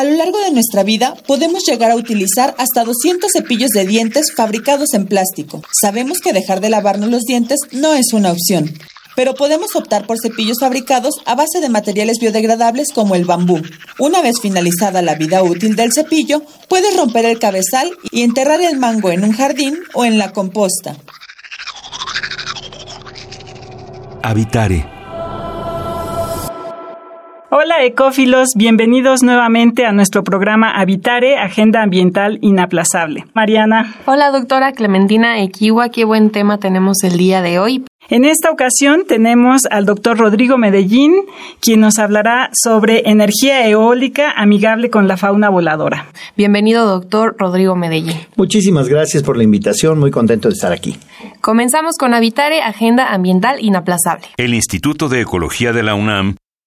A lo largo de nuestra vida podemos llegar a utilizar hasta 200 cepillos de dientes fabricados en plástico. Sabemos que dejar de lavarnos los dientes no es una opción, pero podemos optar por cepillos fabricados a base de materiales biodegradables como el bambú. Una vez finalizada la vida útil del cepillo, puedes romper el cabezal y enterrar el mango en un jardín o en la composta. Habitare Hola ecófilos, bienvenidos nuevamente a nuestro programa Habitare, Agenda Ambiental Inaplazable. Mariana. Hola doctora Clementina Equiwa, qué buen tema tenemos el día de hoy. En esta ocasión tenemos al doctor Rodrigo Medellín, quien nos hablará sobre energía eólica amigable con la fauna voladora. Bienvenido, doctor Rodrigo Medellín. Muchísimas gracias por la invitación, muy contento de estar aquí. Comenzamos con Habitare, Agenda Ambiental Inaplazable. El Instituto de Ecología de la UNAM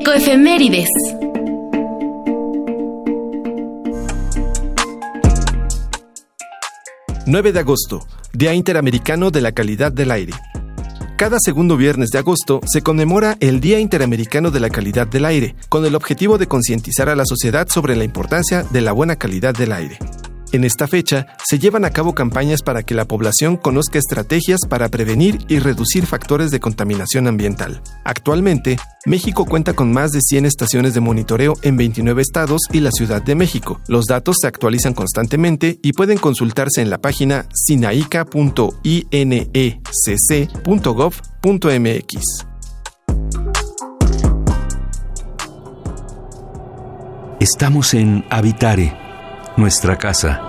Ecoefemérides. 9 de agosto, Día Interamericano de la Calidad del Aire. Cada segundo viernes de agosto se conmemora el Día Interamericano de la Calidad del Aire, con el objetivo de concientizar a la sociedad sobre la importancia de la buena calidad del aire. En esta fecha se llevan a cabo campañas para que la población conozca estrategias para prevenir y reducir factores de contaminación ambiental. Actualmente, México cuenta con más de 100 estaciones de monitoreo en 29 estados y la Ciudad de México. Los datos se actualizan constantemente y pueden consultarse en la página sinaica.inecc.gov.mx. Estamos en Habitare nuestra casa.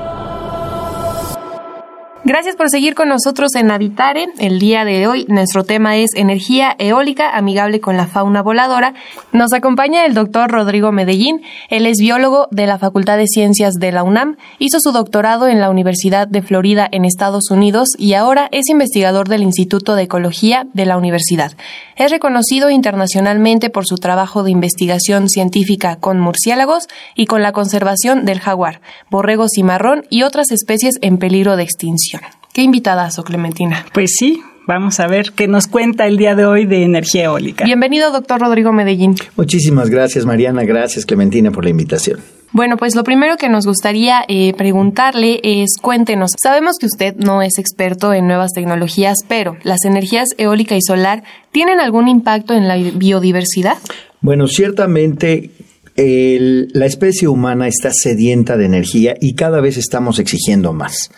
Gracias por seguir con nosotros en Habitare. El día de hoy nuestro tema es energía eólica amigable con la fauna voladora. Nos acompaña el doctor Rodrigo Medellín. Él es biólogo de la Facultad de Ciencias de la UNAM. Hizo su doctorado en la Universidad de Florida en Estados Unidos y ahora es investigador del Instituto de Ecología de la universidad. Es reconocido internacionalmente por su trabajo de investigación científica con murciélagos y con la conservación del jaguar, borrego cimarrón y otras especies en peligro de extinción. Qué invitadazo, Clementina. Pues sí, vamos a ver qué nos cuenta el día de hoy de energía eólica. Bienvenido, doctor Rodrigo Medellín. Muchísimas gracias, Mariana. Gracias, Clementina, por la invitación. Bueno, pues lo primero que nos gustaría eh, preguntarle es, cuéntenos, sabemos que usted no es experto en nuevas tecnologías, pero ¿las energías eólica y solar tienen algún impacto en la biodiversidad? Bueno, ciertamente la especie humana está sedienta de energía y cada vez estamos exigiendo más.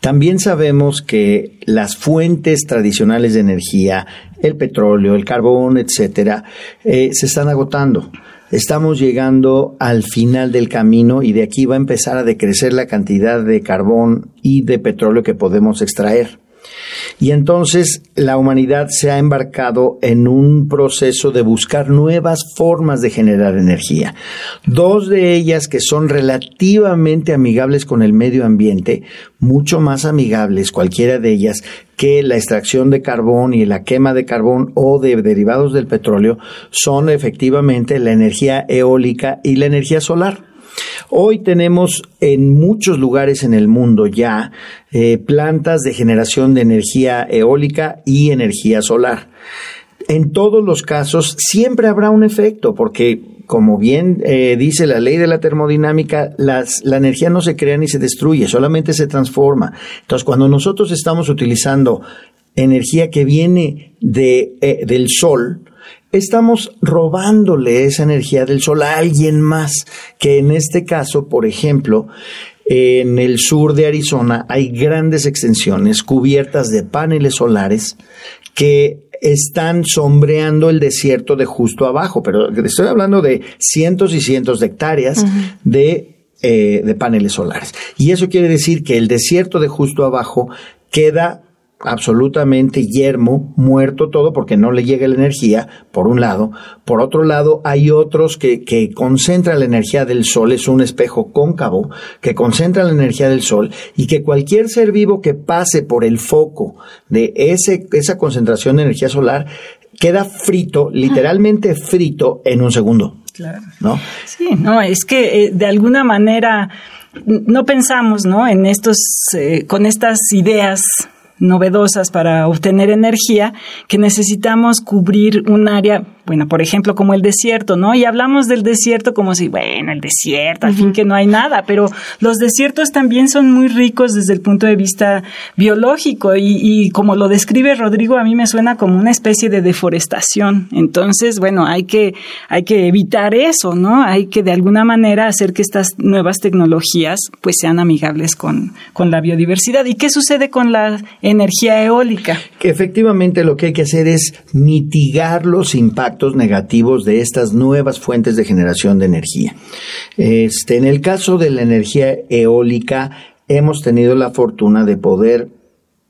También sabemos que las fuentes tradicionales de energía, el petróleo, el carbón, etcétera, eh, se están agotando. Estamos llegando al final del camino y de aquí va a empezar a decrecer la cantidad de carbón y de petróleo que podemos extraer. Y entonces la humanidad se ha embarcado en un proceso de buscar nuevas formas de generar energía. Dos de ellas que son relativamente amigables con el medio ambiente, mucho más amigables cualquiera de ellas que la extracción de carbón y la quema de carbón o de derivados del petróleo, son efectivamente la energía eólica y la energía solar. Hoy tenemos en muchos lugares en el mundo ya eh, plantas de generación de energía eólica y energía solar. En todos los casos siempre habrá un efecto porque como bien eh, dice la ley de la termodinámica, la energía no se crea ni se destruye, solamente se transforma. Entonces, cuando nosotros estamos utilizando energía que viene de, eh, del sol, estamos robándole esa energía del sol a alguien más, que en este caso, por ejemplo, en el sur de Arizona hay grandes extensiones cubiertas de paneles solares que están sombreando el desierto de justo abajo, pero estoy hablando de cientos y cientos de hectáreas de, eh, de paneles solares. Y eso quiere decir que el desierto de justo abajo queda absolutamente yermo, muerto todo porque no le llega la energía, por un lado. Por otro lado, hay otros que, que concentran la energía del sol, es un espejo cóncavo que concentra la energía del sol y que cualquier ser vivo que pase por el foco de ese, esa concentración de energía solar queda frito, literalmente frito en un segundo. Claro. ¿No? Sí, no, es que eh, de alguna manera no pensamos, ¿no? En estos, eh, con estas ideas novedosas para obtener energía, que necesitamos cubrir un área, bueno, por ejemplo, como el desierto, ¿no? Y hablamos del desierto como si, bueno, el desierto, al fin que no hay nada, pero los desiertos también son muy ricos desde el punto de vista biológico y, y como lo describe Rodrigo, a mí me suena como una especie de deforestación. Entonces, bueno, hay que, hay que evitar eso, ¿no? Hay que de alguna manera hacer que estas nuevas tecnologías pues sean amigables con, con la biodiversidad. ¿Y qué sucede con la energía eólica? Que efectivamente lo que hay que hacer es mitigar los impactos negativos de estas nuevas fuentes de generación de energía. Este, en el caso de la energía eólica, hemos tenido la fortuna de poder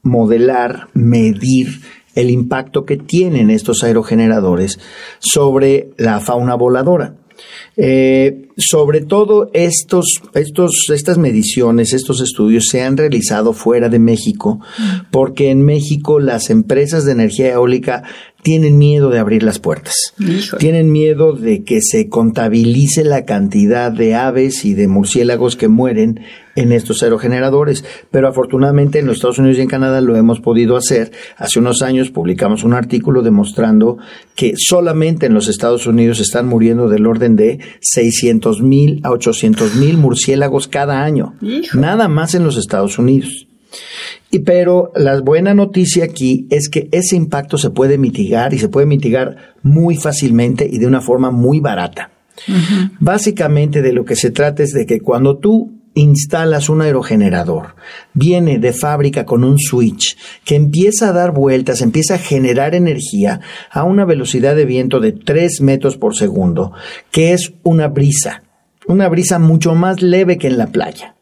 modelar, medir el impacto que tienen estos aerogeneradores sobre la fauna voladora. Eh, sobre todo estos, estos, estas mediciones, estos estudios se han realizado fuera de México, porque en México las empresas de energía eólica tienen miedo de abrir las puertas. Tienen miedo de que se contabilice la cantidad de aves y de murciélagos que mueren en estos aerogeneradores. Pero afortunadamente en los Estados Unidos y en Canadá lo hemos podido hacer. Hace unos años publicamos un artículo demostrando que solamente en los Estados Unidos están muriendo del orden de 600 mil a 800 mil murciélagos cada año. Nada más en los Estados Unidos. Y pero la buena noticia aquí es que ese impacto se puede mitigar y se puede mitigar muy fácilmente y de una forma muy barata. Básicamente de lo que se trata es de que cuando tú instalas un aerogenerador, viene de fábrica con un switch que empieza a dar vueltas, empieza a generar energía a una velocidad de viento de 3 metros por segundo, que es una brisa, una brisa mucho más leve que en la playa.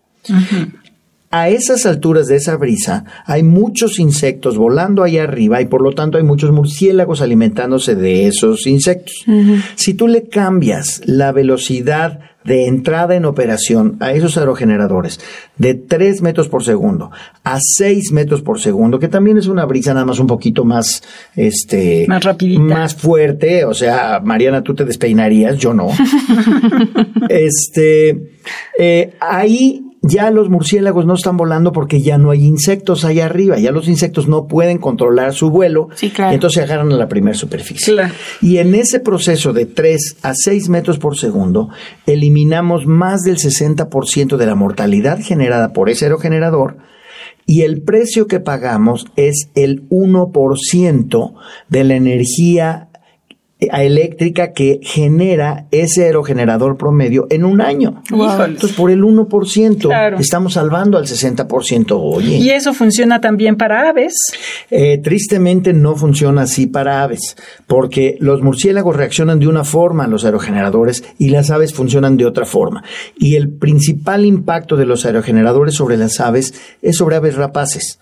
A esas alturas de esa brisa hay muchos insectos volando ahí arriba y por lo tanto hay muchos murciélagos alimentándose de esos insectos. Si tú le cambias la velocidad de entrada en operación a esos aerogeneradores de 3 metros por segundo a 6 metros por segundo, que también es una brisa nada más un poquito más, este, más más fuerte, o sea, Mariana, tú te despeinarías, yo no. este, eh, ahí ya los murciélagos no están volando porque ya no hay insectos allá arriba, ya los insectos no pueden controlar su vuelo, Sí, claro. y entonces se agarran a la primera superficie. Claro. Y en ese proceso de 3 a 6 metros por segundo, eliminamos más del 60% de la mortalidad generada por ese aerogenerador y el precio que pagamos es el 1% de la energía eléctrica que genera ese aerogenerador promedio en un año. Híjoles. Entonces, por el 1% Claro. estamos salvando al 60%. Oye. Y eso funciona también para aves. Eh, tristemente no funciona así para aves, porque los murciélagos reaccionan de una forma a los aerogeneradores y las aves funcionan de otra forma. Y el principal impacto de los aerogeneradores sobre las aves es sobre aves rapaces.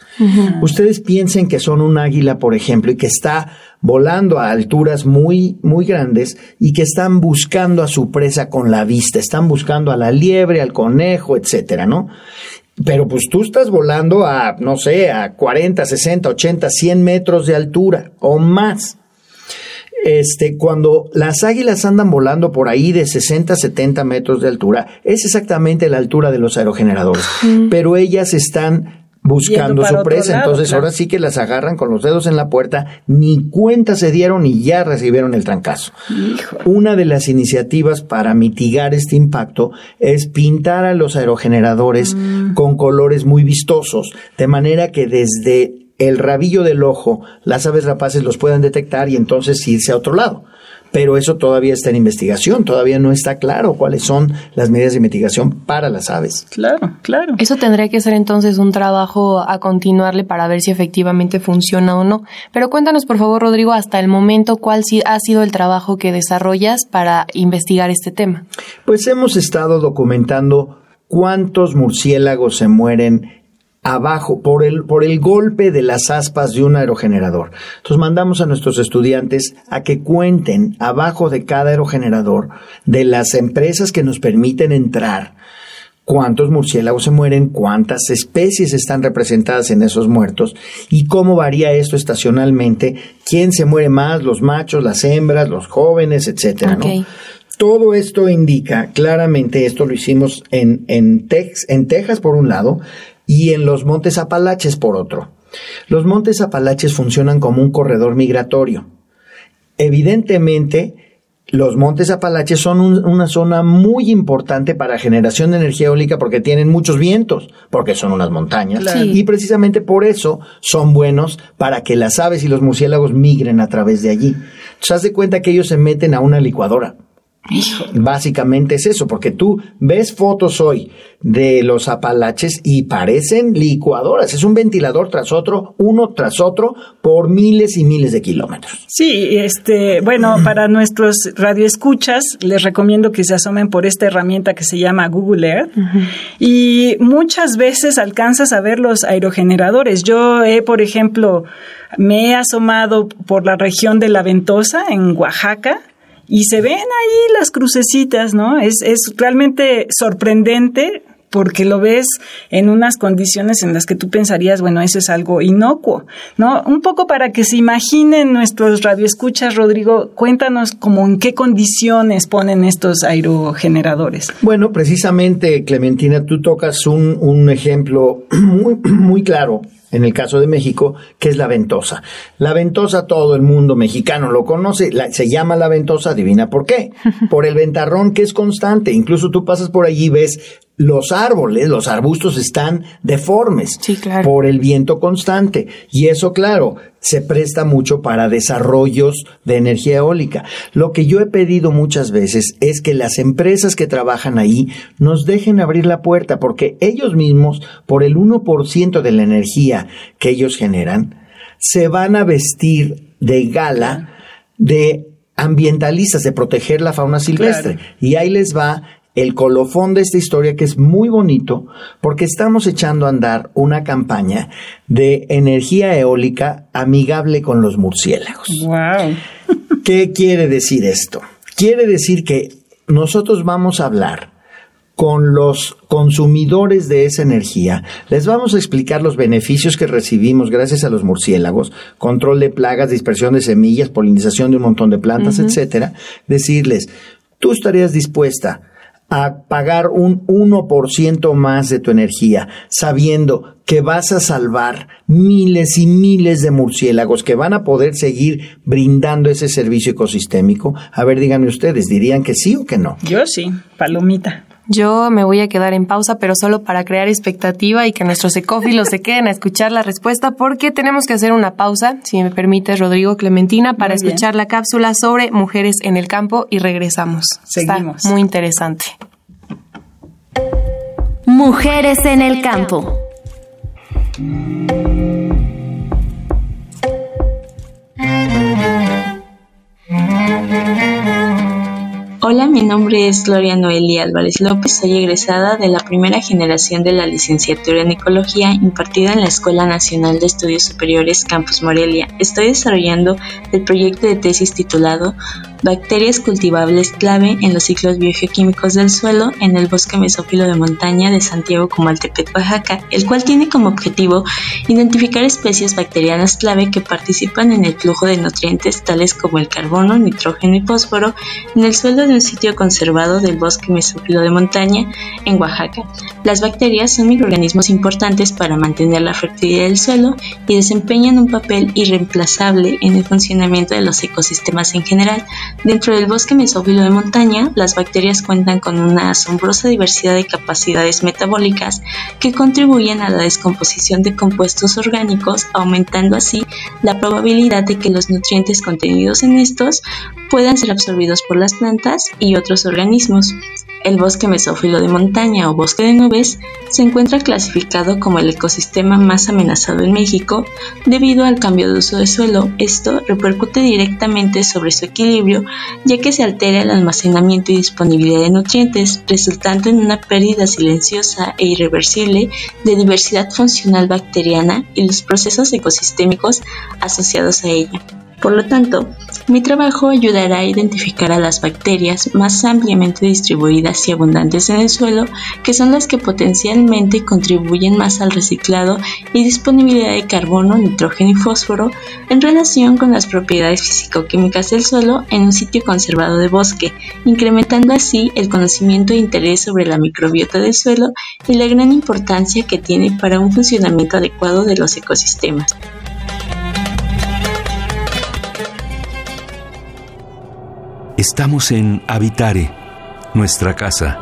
Ustedes piensen que son un águila, por ejemplo, y que está volando a alturas muy, muy grandes y que están buscando a su presa con la vista, están buscando a la liebre, al conejo, etcétera, ¿no? Pero pues tú estás volando a, no sé, a 40, 60, 80, 100 metros de altura o más. Este, cuando las águilas andan volando por ahí de 60, 70 metros de altura, es exactamente la altura de los aerogeneradores. Pero ellas están buscando su presa, lado, entonces claro. ahora sí que las agarran con los dedos en la puerta, ni cuenta se dieron y ya recibieron el trancazo. Una de las iniciativas para mitigar este impacto es pintar a los aerogeneradores Mm. con colores muy vistosos, de manera que desde el rabillo del ojo las aves rapaces los puedan detectar y entonces irse a otro lado. Pero eso todavía está en investigación, todavía no está claro cuáles son las medidas de mitigación para las aves. Claro, claro. Eso tendría que ser entonces un trabajo a continuarle para ver si efectivamente funciona o no. Pero cuéntanos, por favor, Rodrigo, hasta el momento, cuál ha sido el trabajo que desarrollas para investigar este tema. Pues hemos estado documentando cuántos murciélagos se mueren abajo por el, por el golpe de las aspas de un aerogenerador. Entonces mandamos a nuestros estudiantes a que cuenten abajo de cada aerogenerador de las empresas que nos permiten entrar cuántos murciélagos se mueren, cuántas especies están representadas en esos muertos y cómo varía esto estacionalmente, quién se muere más, los machos, las hembras, los jóvenes, etcétera, Todo esto indica claramente, esto lo hicimos en, en, en Texas por un lado, y en los Montes Apalaches por otro. Los Montes Apalaches funcionan como un corredor migratorio. Evidentemente, los Montes Apalaches son una zona muy importante para generación de energía eólica porque tienen muchos vientos, porque son unas montañas. Y precisamente por eso son buenos para que las aves y los murciélagos migren a través de allí. Se haz de cuenta que ellos se meten a una licuadora. Básicamente es eso, porque tú ves fotos hoy de los Apalaches y parecen licuadoras. Es un ventilador tras otro, uno tras otro, por miles y miles de kilómetros. Sí, este, bueno, para nuestros radioescuchas, les recomiendo que se asomen por esta herramienta que se llama Google Earth. Y muchas veces alcanzas a ver los aerogeneradores. Yo he, por ejemplo, me he asomado por la región de La Ventosa, en Oaxaca y se ven ahí las crucecitas, ¿no? Es, es realmente sorprendente porque lo ves en unas condiciones en las que tú pensarías, bueno, eso es algo inocuo, ¿no? Un poco para que se imaginen nuestros radioescuchas, Rodrigo, cuéntanos como en qué condiciones ponen estos aerogeneradores. Bueno, precisamente, Clementina, tú tocas un, un ejemplo muy, muy claro en el caso de México, que es la ventosa. La ventosa todo el mundo mexicano lo conoce, se llama la ventosa, adivina por qué. Por el ventarrón que es constante. Incluso tú pasas por allí y ves los árboles, los arbustos están deformes por el viento constante. Y eso, claro, se presta mucho para desarrollos de energía eólica. Lo que yo he pedido muchas veces es que las empresas que trabajan ahí nos dejen abrir la puerta porque ellos mismos, por el 1% de la energía que ellos generan, se van a vestir de gala de ambientalistas, de proteger la fauna silvestre. Y ahí les va el colofón de esta historia que es muy bonito porque estamos echando a andar una campaña de energía eólica amigable con los murciélagos. Wow. ¿Qué quiere decir esto? Quiere decir que nosotros vamos a hablar con los consumidores de esa energía, les vamos a explicar los beneficios que recibimos gracias a los murciélagos, control de plagas, dispersión de semillas, polinización de un montón de plantas, etcétera. Decirles, tú estarías dispuesta a pagar un 1% más de tu energía, sabiendo que vas a salvar miles y miles de murciélagos que van a poder seguir brindando ese servicio ecosistémico. A ver, díganme ustedes, ¿dirían que sí o que no? Yo sí, palomita. Yo me voy a quedar en pausa, pero solo para crear expectativa y que nuestros ecófilos se queden a escuchar la respuesta, porque tenemos que hacer una pausa, si me permites, Rodrigo Clementina, para escuchar la cápsula sobre mujeres en el campo y regresamos. Seguimos. muy interesante. Mujeres en el campo. Hola, mi nombre es Gloria Noelia Álvarez López, soy egresada de la primera generación de la licenciatura en Ecología impartida en la Escuela Nacional de Estudios Superiores Campus Morelia. Estoy desarrollando el proyecto de tesis titulado Bacterias cultivables clave en los ciclos biogeoquímicos del suelo en el bosque mesófilo de montaña de Santiago Comaltepec, Oaxaca, el cual tiene como objetivo identificar especies bacterianas clave que participan en el flujo de nutrientes tales como el carbono, nitrógeno y fósforo en el suelo de un sitio conservado del bosque mesófilo de montaña en Oaxaca. Las bacterias son microorganismos importantes para mantener la fertilidad del suelo y desempeñan un papel irreemplazable en el funcionamiento de los ecosistemas en general. Dentro del bosque mesófilo de montaña, las bacterias cuentan con una asombrosa diversidad de capacidades metabólicas que contribuyen a la descomposición de compuestos orgánicos, aumentando así la probabilidad de que los nutrientes contenidos en estos puedan ser absorbidos por las plantas y otros organismos. El bosque mesófilo de montaña o bosque de nubes se encuentra clasificado como el ecosistema más amenazado en México debido al cambio de uso de suelo. Esto repercute directamente sobre su equilibrio ya que se altera el almacenamiento y disponibilidad de nutrientes, resultando en una pérdida silenciosa e irreversible de diversidad funcional bacteriana y los procesos ecosistémicos asociados a ella. Por lo tanto, mi trabajo ayudará a identificar a las bacterias más ampliamente distribuidas y abundantes en el suelo, que son las que potencialmente contribuyen más al reciclado y disponibilidad de carbono, nitrógeno y fósforo en relación con las propiedades físico-químicas del suelo en un sitio conservado de bosque, incrementando así el conocimiento e interés sobre la microbiota del suelo y la gran importancia que tiene para un funcionamiento adecuado de los ecosistemas. Estamos en Habitare, nuestra casa.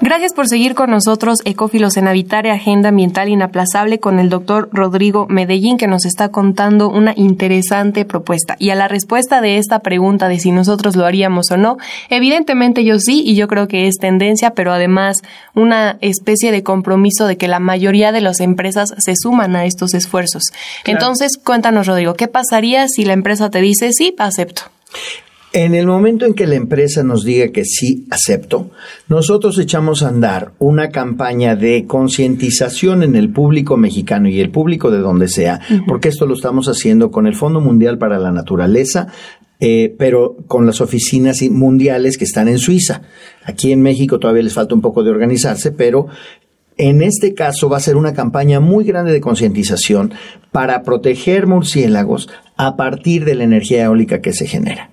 Gracias por seguir con nosotros, Ecófilos en Habitare, Agenda Ambiental Inaplazable, con el doctor Rodrigo Medellín, que nos está contando una interesante propuesta. Y a la respuesta de esta pregunta de si nosotros lo haríamos o no, evidentemente yo sí, y yo creo que es tendencia, pero además una especie de compromiso de que la mayoría de las empresas se suman a estos esfuerzos. Entonces, cuéntanos, Rodrigo, ¿qué pasaría si la empresa te dice sí, acepto? En el momento en que la empresa nos diga que sí acepto, nosotros echamos a andar una campaña de concientización en el público mexicano y el público de donde sea, porque esto lo estamos haciendo con el Fondo Mundial para la Naturaleza, eh, pero con las oficinas mundiales que están en Suiza. Aquí en México todavía les falta un poco de organizarse, pero en este caso va a ser una campaña muy grande de concientización para proteger murciélagos a partir de la energía eólica que se genera.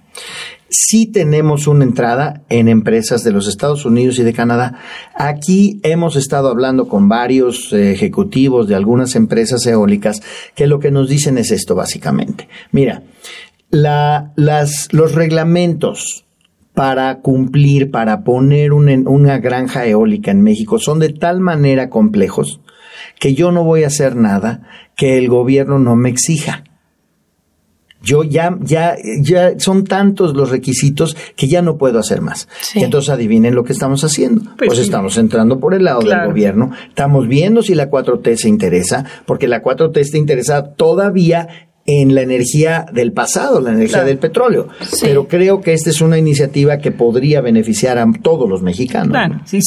Sí tenemos una entrada en empresas de los Estados Unidos y de Canadá. Aquí hemos estado hablando con varios ejecutivos de algunas empresas eólicas que lo que nos dicen es esto básicamente. Mira, los reglamentos para cumplir, para poner una granja eólica en México son de tal manera complejos que yo no voy a hacer nada que el gobierno no me exija. Yo ya, ya, ya son tantos los requisitos que ya no puedo hacer más. entonces adivinen lo que estamos haciendo. Pues, pues estamos entrando por el lado del gobierno, estamos viendo si la 4T se interesa, porque la 4T está interesada todavía en la energía del pasado, la energía del petróleo. Pero creo que esta es una iniciativa que podría beneficiar a todos los mexicanos. Claro, sí,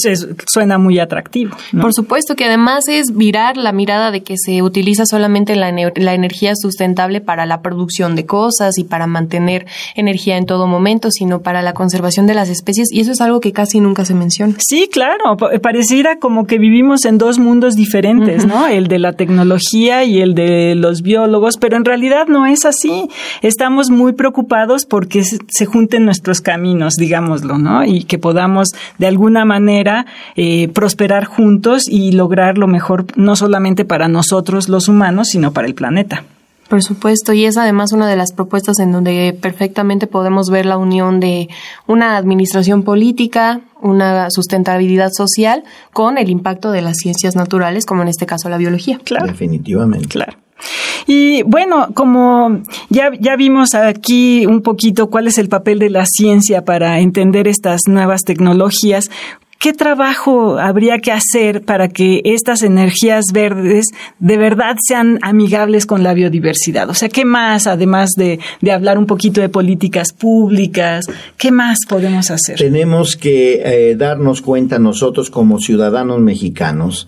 suena muy atractivo. Por supuesto que además es virar la mirada de que se utiliza solamente la, la, energía sustentable para la producción de cosas y para mantener energía en todo momento, sino para la conservación de las especies y eso es algo que casi nunca se menciona. Sí, claro, pareciera como que vivimos en dos mundos diferentes, ¿no? El de la tecnología y el de los biólogos, pero en realidad no es así. Estamos muy preocupados porque se junten nuestros caminos, digámoslo, ¿no? Y que podamos de alguna manera eh, prosperar juntos y lograr lo mejor no solamente para nosotros los humanos, sino para el planeta. Por supuesto, y es además una de las propuestas en donde perfectamente podemos ver la unión de una administración política, una sustentabilidad social con el impacto de las ciencias naturales, como en este caso la biología. Claro. Definitivamente. Claro. Y bueno, como ya, ya vimos aquí un poquito cuál es el papel de la ciencia para entender estas nuevas tecnologías, ¿qué trabajo habría que hacer para que estas energías verdes de verdad sean amigables con la biodiversidad? O sea, ¿qué más, además de, de hablar un poquito de políticas públicas, qué más podemos hacer? Tenemos que eh, darnos cuenta nosotros como ciudadanos mexicanos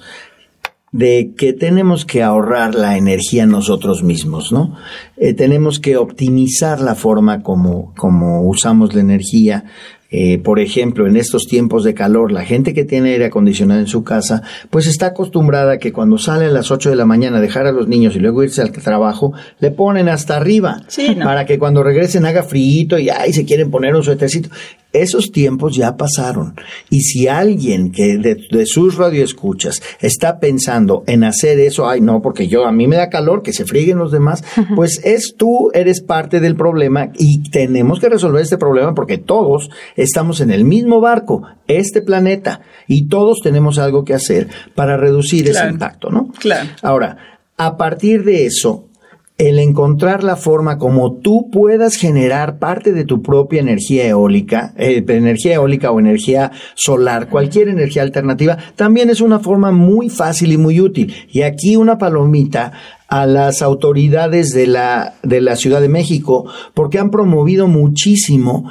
de que tenemos que ahorrar la energía nosotros mismos, ¿no? Eh, tenemos que optimizar la forma como, como usamos la energía. Eh, por ejemplo, en estos tiempos de calor, la gente que tiene aire acondicionado en su casa, pues está acostumbrada a que cuando sale a las 8 de la mañana a dejar a los niños y luego irse al trabajo, le ponen hasta arriba para que cuando regresen haga frío y ay, se quieren poner un suétercito Esos tiempos ya pasaron. Y si alguien que de, de, sus radioescuchas está pensando en hacer eso, ay no, porque yo a mí me da calor, que se frieguen los demás, pues es tú, eres parte del problema y tenemos que resolver este problema porque todos estamos en el mismo barco, este planeta, y todos tenemos algo que hacer para reducir ese impacto, ¿no? Claro. Ahora, a partir de eso, el encontrar la forma como tú puedas generar parte de tu propia energía eólica, eh, energía eólica o energía solar, cualquier energía alternativa, también es una forma muy fácil y muy útil. Y aquí una palomita a las autoridades de la, de la Ciudad de México, porque han promovido muchísimo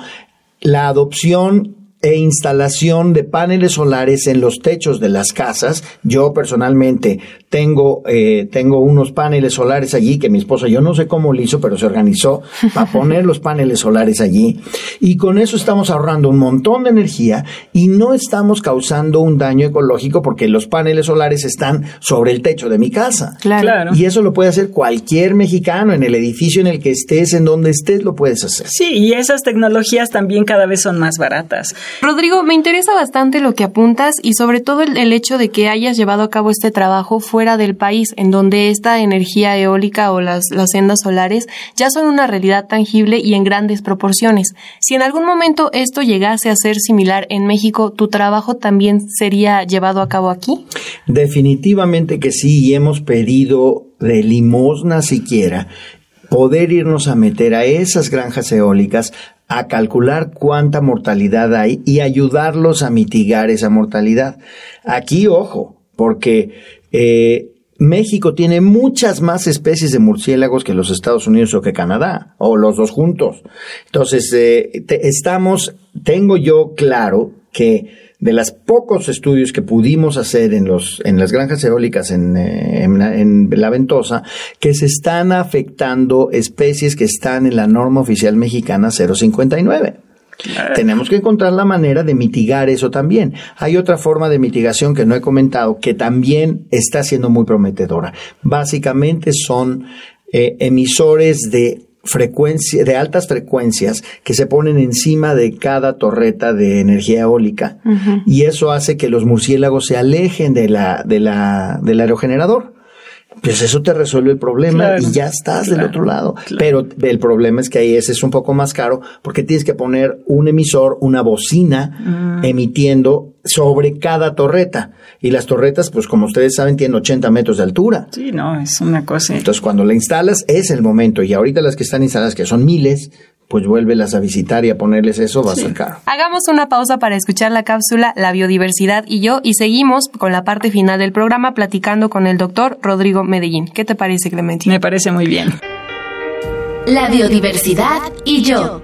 la adopción e instalación de paneles solares en los techos de las casas. Yo personalmente tengo, eh, tengo unos paneles solares allí que mi esposa, yo no sé cómo lo hizo, pero se organizó para poner los paneles solares allí. Y con eso estamos ahorrando un montón de energía y no estamos causando un daño ecológico porque los paneles solares están sobre el techo de mi casa. Claro. Y eso lo puede hacer cualquier mexicano en el edificio en el que estés, en donde estés, lo puedes hacer. Sí, y esas tecnologías también cada vez son más baratas. Rodrigo, me interesa bastante lo que apuntas y sobre todo el, hecho de que hayas llevado a cabo este trabajo fuera del país, en donde esta energía eólica o las, las sendas solares ya son una realidad tangible y en grandes proporciones. Si en algún momento esto llegase a ser similar en México, ¿tu trabajo también sería llevado a cabo aquí? Definitivamente que sí, y hemos pedido de limosna siquiera poder irnos a meter a esas granjas eólicas a calcular cuánta mortalidad hay y ayudarlos a mitigar esa mortalidad. Aquí, ojo, porque eh, México tiene muchas más especies de murciélagos que los Estados Unidos o que Canadá, o los dos juntos. Entonces, eh, te, estamos, tengo yo claro que de los pocos estudios que pudimos hacer en los en las granjas eólicas en, en, en, la ventosa que se están afectando especies que están en la norma oficial mexicana 059. Claro. Tenemos que encontrar la manera de mitigar eso también. Hay otra forma de mitigación que no he comentado que también está siendo muy prometedora. Básicamente son eh, emisores de frecuencia, de altas frecuencias que se ponen encima de cada torreta de energía eólica uh -huh. y eso hace que los murciélagos se alejen de la, de la, del aerogenerador. Pues eso te resuelve el problema claro, y ya estás claro, del otro lado. Claro. Pero el problema es que ahí ese es un poco más caro porque tienes que poner un emisor, una bocina mm. emitiendo sobre cada torreta. Y las torretas, pues como ustedes saben, tienen 80 metros de altura. Sí, no, es una cosa. Entonces cuando la instalas es el momento. Y ahorita las que están instaladas, que son miles, pues vuélvelas a visitar y a ponerles eso va a ser caro. Hagamos una pausa para escuchar la cápsula La biodiversidad y yo y seguimos con la parte final del programa platicando con el doctor Rodrigo Medellín. ¿Qué te parece, Clementina? Me parece muy bien. La biodiversidad y yo.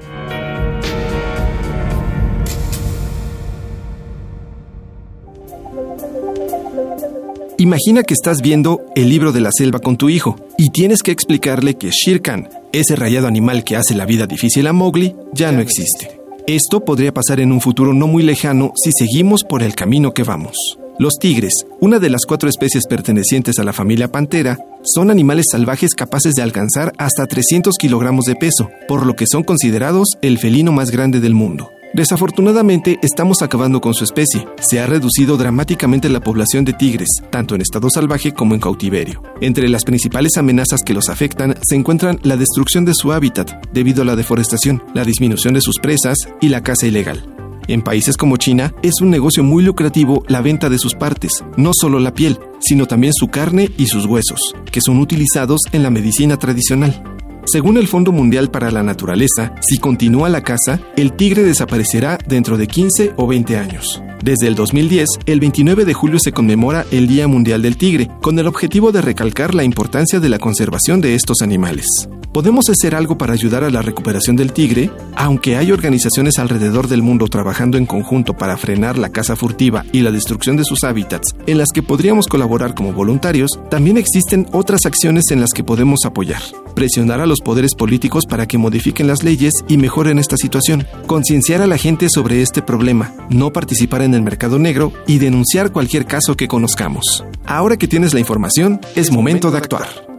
Imagina que estás viendo el libro de la selva con tu hijo y tienes que explicarle que Shere Khan, ese rayado animal que hace la vida difícil a Mowgli, ya no existe. Esto podría pasar en un futuro no muy lejano si seguimos por el camino que vamos. Los tigres, una de las cuatro especies pertenecientes a la familia Pantera, son animales salvajes capaces de alcanzar hasta 300 kilogramos de peso, por lo que son considerados el felino más grande del mundo. Desafortunadamente, estamos acabando con su especie. Se ha reducido dramáticamente la población de tigres, tanto en estado salvaje como en cautiverio. Entre las principales amenazas que los afectan se encuentran la destrucción de su hábitat debido a la deforestación, la disminución de sus presas y la caza ilegal. En países como China es un negocio muy lucrativo la venta de sus partes, no solo la piel, sino también su carne y sus huesos, que son utilizados en la medicina tradicional. Según el Fondo Mundial para la Naturaleza, si continúa la caza, el tigre desaparecerá dentro de 15 o 20 años. Desde el 2010, el 29 de julio se conmemora el Día Mundial del Tigre, con el objetivo de recalcar la importancia de la conservación de estos animales. ¿Podemos hacer algo para ayudar a la recuperación del tigre? Aunque hay organizaciones alrededor del mundo trabajando en conjunto para frenar la caza furtiva y la destrucción de sus hábitats, en las que podríamos colaborar como voluntarios, también existen otras acciones en las que podemos apoyar. Presionar a los poderes políticos para que modifiquen las leyes y mejoren esta situación. Concienciar a la gente sobre este problema. No participar en el mercado negro y denunciar cualquier caso que conozcamos. Ahora que tienes la información, es momento de actuar.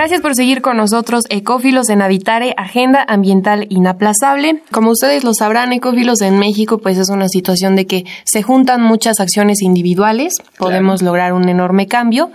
Gracias por seguir con nosotros, Ecófilos en Habitare, Agenda Ambiental Inaplazable. Como ustedes lo sabrán, Ecófilos en México, pues es una situación de que se juntan muchas acciones individuales, podemos lograr un enorme cambio,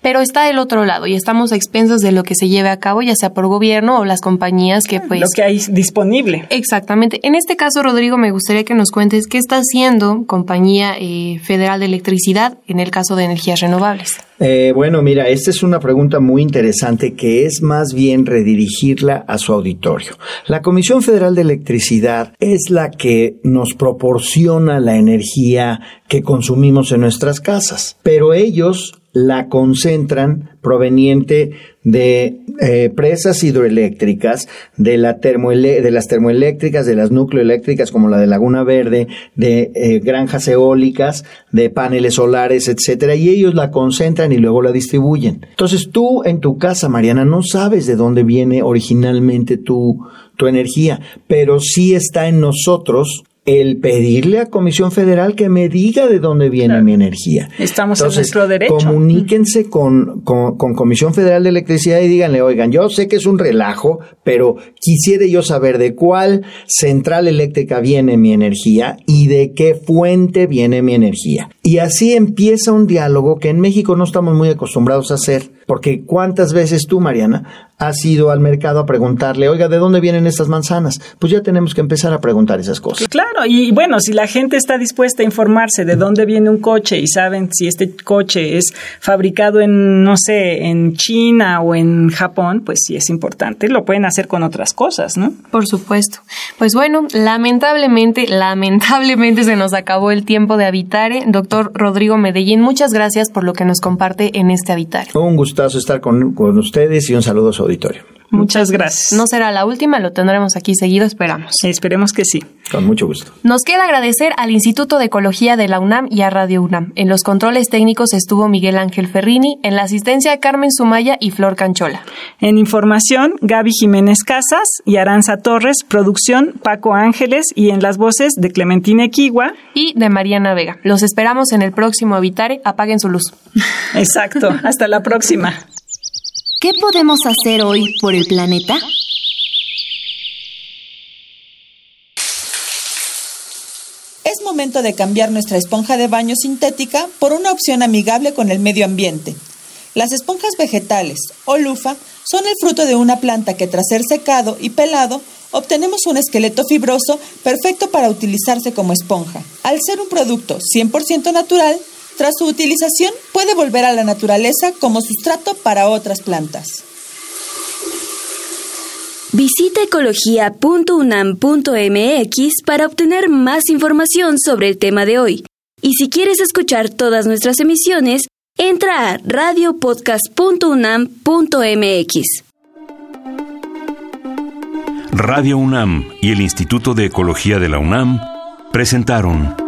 pero está el otro lado y estamos a expensas de lo que se lleve a cabo, ya sea por gobierno o las compañías que pues... Lo que hay disponible. Exactamente. En este caso, Rodrigo, me gustaría que nos cuentes qué está haciendo Compañía eh, Federal de Electricidad en el caso de energías renovables. Eh, bueno, mira, esta es una pregunta muy interesante que es más bien redirigirla a su auditorio. La Comisión Federal de Electricidad es la que nos proporciona la energía que consumimos en nuestras casas, pero ellos la concentran proveniente de eh, presas hidroeléctricas, de, la de las termoeléctricas, de las nucleoeléctricas como la de Laguna Verde, de eh, granjas eólicas, de paneles solares, etcétera, y ellos la concentran y luego la distribuyen. Entonces tú en tu casa, Mariana, no sabes de dónde viene originalmente tu, tu energía, pero sí está en nosotros el pedirle a Comisión Federal que me diga de dónde viene mi energía. Estamos en nuestro derecho. Comuníquense con, con, Comisión Federal de Electricidad y díganle, oigan, yo sé que es un relajo, pero quisiera yo saber de cuál central eléctrica viene mi energía y de qué fuente viene mi energía. Y así empieza un diálogo que en México no estamos muy acostumbrados a hacer, porque ¿cuántas veces tú, Mariana, has ido al mercado a preguntarle, oiga, ¿de dónde vienen estas manzanas? Pues ya tenemos que empezar a preguntar esas cosas. Claro, y bueno, si la gente está dispuesta a informarse de dónde viene un coche y saben si este coche es fabricado en, no sé, en China o en Japón, pues sí es importante. Lo pueden hacer con otras cosas, ¿no? Por supuesto. Pues bueno, lamentablemente, lamentablemente se nos acabó el tiempo de Habitare. Doctor Rodrigo Medellín, muchas gracias por lo que nos comparte en este Habitare. Un gustazo estar con, con ustedes y un saludo a su auditorio. Muchas gracias. No será la última, lo tendremos aquí seguido, esperamos. esperemos que sí. Con mucho gusto. Nos queda agradecer al Instituto de Ecología de la UNAM y a Radio UNAM. En los controles técnicos estuvo Miguel Ángel Ferrini, en la asistencia Carmen Sumaya y Flor Canchola. En información, Gaby Jiménez Casas y Aranza Torres, producción Paco Ángeles y en las voces de Clementina Equigua y de Mariana Vega. Los esperamos en el próximo Habitare. Apaguen su luz. Exacto. Hasta la próxima. ¿Qué podemos hacer hoy por el planeta? Es momento de cambiar nuestra esponja de baño sintética por una opción amigable con el medio ambiente. Las esponjas vegetales o lufa son el fruto de una planta que tras ser secado y pelado obtenemos un esqueleto fibroso perfecto para utilizarse como esponja. Al ser un producto 100% natural, tras su utilización puede volver a la naturaleza como sustrato para otras plantas. Visita ecología.unam.mx para obtener más información sobre el tema de hoy. Y si quieres escuchar todas nuestras emisiones, entra a radiopodcast.unam.mx. Radio UNAM y el Instituto de Ecología de la UNAM presentaron